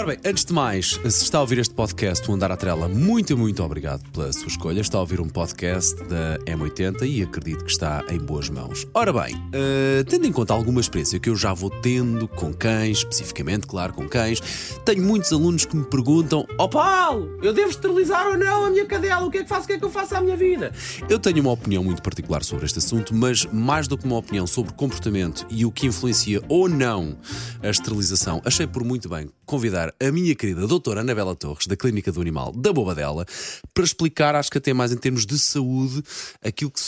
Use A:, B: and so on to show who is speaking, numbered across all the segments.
A: Ora bem, antes de mais, se está a ouvir este podcast, o Andar à Trela, muito, muito obrigado pela sua escolha. Está a ouvir um podcast da M80 e acredito que está em boas mãos. Ora bem, uh, tendo em conta alguma experiência que eu já vou tendo com cães, especificamente, claro, com cães, tenho muitos alunos que me perguntam: Ó oh Paulo, eu devo esterilizar ou não a minha cadela? O que é que faço? O que é que eu faço à minha vida? Eu tenho uma opinião muito particular sobre este assunto, mas mais do que uma opinião sobre comportamento e o que influencia ou não a esterilização, achei por muito bem convidar a minha querida doutora Anabela Torres, da Clínica do Animal da Bobadela, para explicar, acho que até mais em termos de saúde, aquilo que.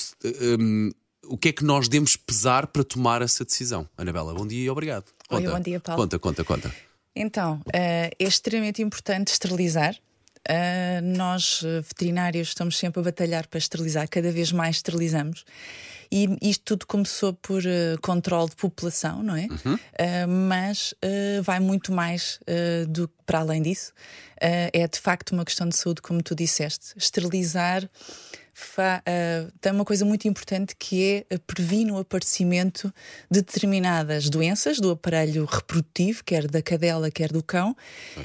A: Um, o que é que nós devemos pesar para tomar essa decisão? Anabela, bom dia e obrigado.
B: Conta, Oi, bom dia, Paulo.
A: Conta, conta, conta.
B: Então, uh, é extremamente importante esterilizar. Uh, nós, veterinários, estamos sempre a batalhar para esterilizar, cada vez mais esterilizamos. E isto tudo começou por uh, controle de população, não é? Uhum. Uh, mas uh, vai muito mais do que para além disso. é de facto uma questão de saúde, como tu disseste. Esterilizar uh, tem uma coisa muito importante que é previne o aparecimento de determinadas doenças do aparelho reprodutivo, quer da cadela, quer do cão.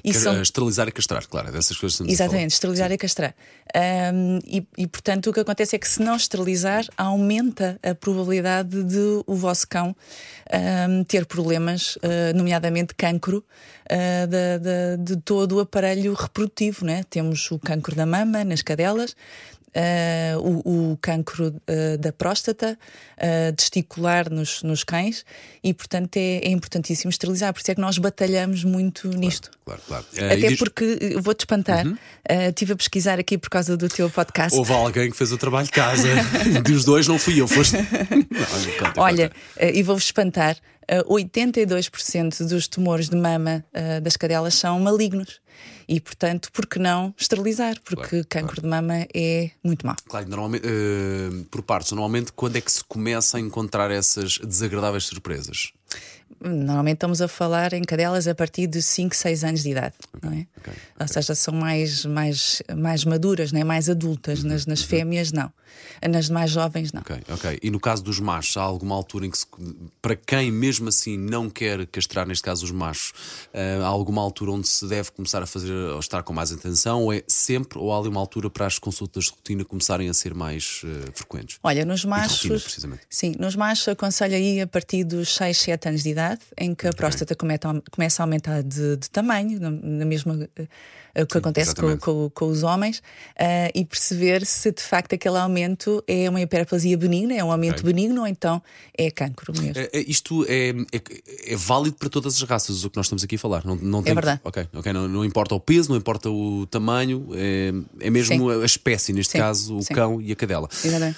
A: E são... Esterilizar e castrar, claro, é dessas coisas que
B: Exatamente, esterilizar Sim. e castrar. Um, e, e, portanto, o que acontece é que se não esterilizar, aumenta a probabilidade de o vosso cão um, ter problemas, uh, nomeadamente cancro. Uh, de, de, de, todo o aparelho reprodutivo, né? Temos o cancro da mama nas cadelas, uh, o, o cancro uh, da próstata, uh, testicular nos, nos cães, e portanto é, é, importantíssimo esterilizar. Por isso é que nós batalhamos muito
A: claro,
B: nisto.
A: Claro, claro.
B: Até diz... porque, vou-te espantar, uhum. estive a pesquisar aqui por causa do teu podcast.
A: Houve alguém que fez o trabalho de casa. Dos dois não fui eu, foste. não,
B: conta, Olha, e vou-vos espantar. 82% dos tumores de mama uh, das cadelas são malignos. E, portanto, por que não esterilizar? Porque claro, cancro claro. de mama é muito mau.
A: Claro, normalmente, uh, por partes, normalmente quando é que se começa a encontrar essas desagradáveis surpresas?
B: Normalmente estamos a falar em cadelas a partir de 5, 6 anos de idade, okay, não é? Okay, Ou seja, são mais, mais, mais maduras, não é? mais adultas. Uhum, nas, nas uhum. fêmeas, não. Nas mais jovens, não.
A: Ok, ok. E no caso dos machos, há alguma altura em que, se, para quem mesmo assim não quer castrar, neste caso os machos, uh, há alguma altura onde se deve começar a fazer, ou estar com mais atenção, ou é sempre, ou há ali uma altura para as consultas de rotina começarem a ser mais uh, frequentes?
B: Olha, nos machos. Rotina, precisamente. Sim, nos machos aconselho aí a partir dos 6, 7 anos de idade, em que a próstata começa a aumentar de, de tamanho, na, mesma o que Sim, acontece com, com, com, os homens, uh, e perceber se de facto aquele aumento é uma hiperplasia benigna, é um aumento okay. benigno ou então é cancro mesmo.
A: É, é, isto é, é, é, válido para todas as raças, o que nós estamos aqui a falar. Não, não
B: tem, é verdade.
A: Okay, okay, não, não, importa o peso, não importa o tamanho, é, é mesmo Sim. a espécie, neste Sim. caso o cão e a cadela.
B: Exatamente.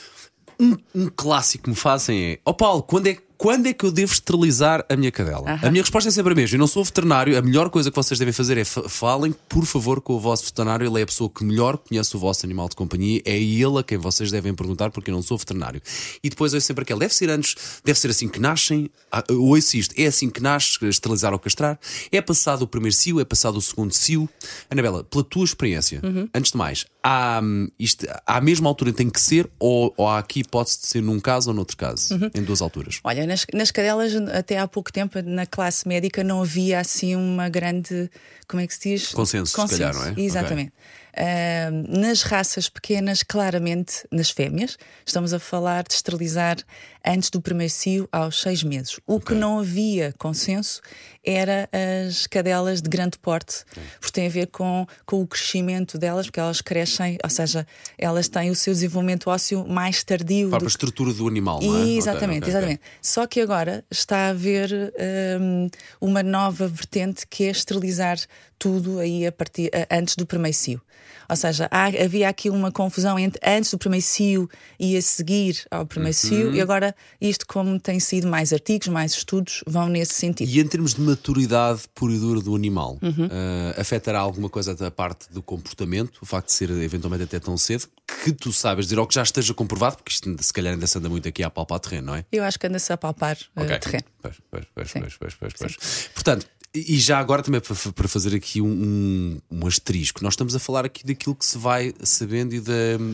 A: Um, um clássico que me fazem é: Ó oh Paulo, quando é que quando é que eu devo esterilizar a minha cadela? A minha resposta é sempre a mesma. Eu não sou veterinário, a melhor coisa que vocês devem fazer é falem, por favor, com o vosso veterinário. Ele é a pessoa que melhor conhece o vosso animal de companhia, é ele a quem vocês devem perguntar, porque eu não sou veterinário. E depois é sempre aquele: deve ser antes, deve ser assim que nascem. Ah, ouço isto, é assim que nasce, esterilizar ou castrar. É passado o primeiro cio, é passado o segundo cio. Anabela, pela tua experiência, uhum. antes de mais, há, isto, há a mesma altura tem que ser, ou, ou há aqui de ser num caso ou noutro caso, uhum. em duas alturas?
B: Olha, nas, nas cadelas, até há pouco tempo, na classe médica, não havia assim uma grande. Como é que se diz?
A: Consenso, Consenso. se calhar, não é?
B: Exatamente. Okay. Uh, nas raças pequenas, claramente nas fêmeas, estamos a falar de esterilizar antes do primeiro cio aos seis meses. O okay. que não havia consenso era as cadelas de grande porte, okay. porque tem a ver com, com o crescimento delas, porque elas crescem, ou seja, elas têm o seu desenvolvimento ósseo mais tardio.
A: Para do... a estrutura do animal, não
B: é? Exatamente, okay, exatamente. Só que agora está a haver um, uma nova vertente que é esterilizar tudo aí a partir, antes do primeiro cio. Ou seja, há, havia aqui uma confusão entre antes do primeiro cio e a seguir ao primeiro uhum. cio, e agora isto, como tem sido mais artigos, mais estudos, vão nesse sentido.
A: E em termos de maturidade pura e dura do animal, uhum. uh, afetará alguma coisa da parte do comportamento, o facto de ser eventualmente até tão cedo, que tu sabes dizer, ou que já esteja comprovado, porque isto se calhar ainda se anda muito aqui a palpar terreno, não é?
B: Eu acho que anda-se a palpar uh,
A: okay.
B: terreno.
A: Pois, pois, pois, pois, pois, pois, pois. Portanto, E já agora também para fazer aqui um, um, um, asterisco, nós estamos a falar aqui daquilo que se vai sabendo e,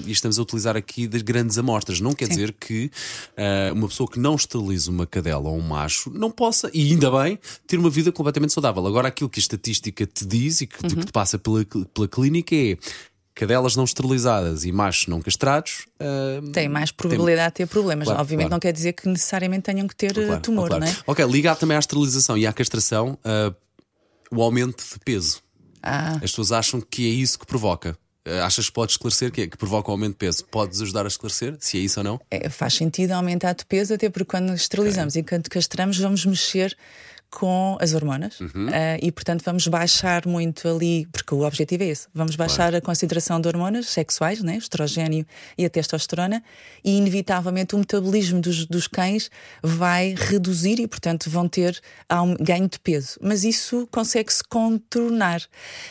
A: e estamos a utilizar aqui das grandes amostras. Não quer Sim. dizer que uh, uma pessoa que não esteriliza uma cadela ou um macho não possa, e ainda bem, ter uma vida completamente saudável. Agora, aquilo que a estatística te diz e que, uhum. que te passa pela, pela clínica é cadelas não esterilizadas e machos não castrados
B: uh, têm mais probabilidade tem... de ter problemas. Claro, Obviamente claro. não quer dizer que necessariamente tenham que ter claro, tumor, claro. não é?
A: Ok, ligado também à esterilização e à castração, uh, o aumento de peso. Ah. As pessoas acham que é isso que provoca. Uh, achas que pode esclarecer que, é, que provoca o aumento de peso? Podes ajudar a esclarecer se é isso ou não?
B: É, faz sentido aumentar de peso, até porque quando esterilizamos okay. e quando castramos, vamos mexer com as hormonas uhum. uh, e, portanto, vamos baixar muito ali, porque o objetivo é esse: vamos baixar claro. a concentração de hormonas sexuais, né, estrogênio e a testosterona, e inevitavelmente o metabolismo dos, dos cães vai reduzir e, portanto, vão ter um ganho de peso. Mas isso consegue-se contornar.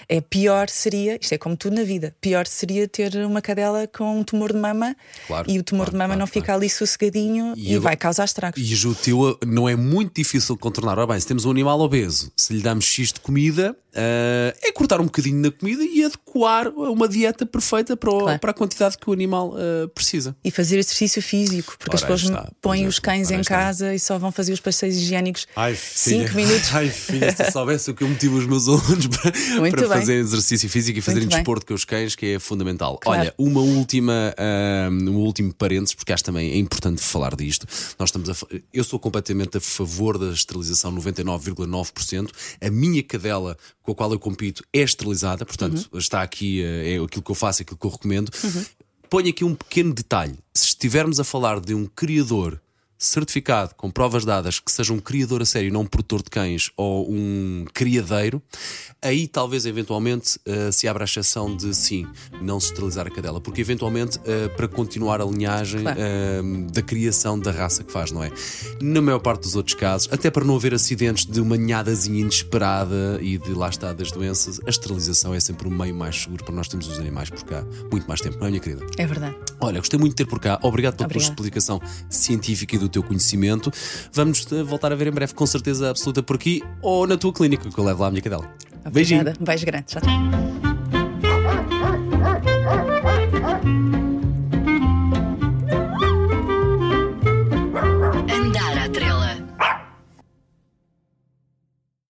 B: É pior seria, isto é como tudo na vida, pior seria ter uma cadela com um tumor de mama claro, e o tumor claro, de mama não fica ali sossegadinho e, e vai causar estragos.
A: E o teu não é muito difícil contornar. Ora bem, se temos um animal obeso, se lhe damos X de comida, uh, é cortar um bocadinho na comida e adequar uma dieta perfeita para, o, claro. para a quantidade que o animal uh, precisa.
B: E fazer exercício físico, porque Ora, as pessoas está, põem os cães em está. casa e só vão fazer os passeios higiênicos 5 minutos.
A: Ai, filha, se soubesse o que eu motivo os meus alunos para, para fazer exercício físico e fazerem desporto com os cães, que é fundamental. Claro. Olha, uma última, uh, um último parênteses, porque acho também é importante falar disto. Nós estamos a, eu sou completamente a favor da esterilização 99,9%. A minha cadela com a qual eu compito é esterilizada, portanto, uhum. está aqui, eh, é aquilo que eu faço, aquilo que eu recomendo. Uhum. Ponho aqui um pequeno detalhe: se estivermos a falar de um criador certificado, com provas dadas, que seja um criador a sério, não um produtor de cães ou um criadeiro, aí talvez eventualmente uh, se abra a exceção de sim, não se esterilizar a cadela, porque eventualmente uh, para continuar a linhagem claro. uh, da criação da raça que faz, não é? Na maior parte dos outros casos, até para não haver acidentes de uma ninhadazinha inesperada e de lá está das doenças, a esterilização é sempre o meio mais seguro para nós termos os animais por cá muito mais tempo, não é, minha querida?
B: É verdade.
A: Olha, gostei muito de ter por cá. Obrigado pela tua explicação científica e do teu conhecimento. Vamos voltar a ver em breve, com certeza absoluta, por aqui ou na tua clínica, que eu levo lá a minha cadela.
B: Beijinho. Um beijo grande. Tchau, tchau.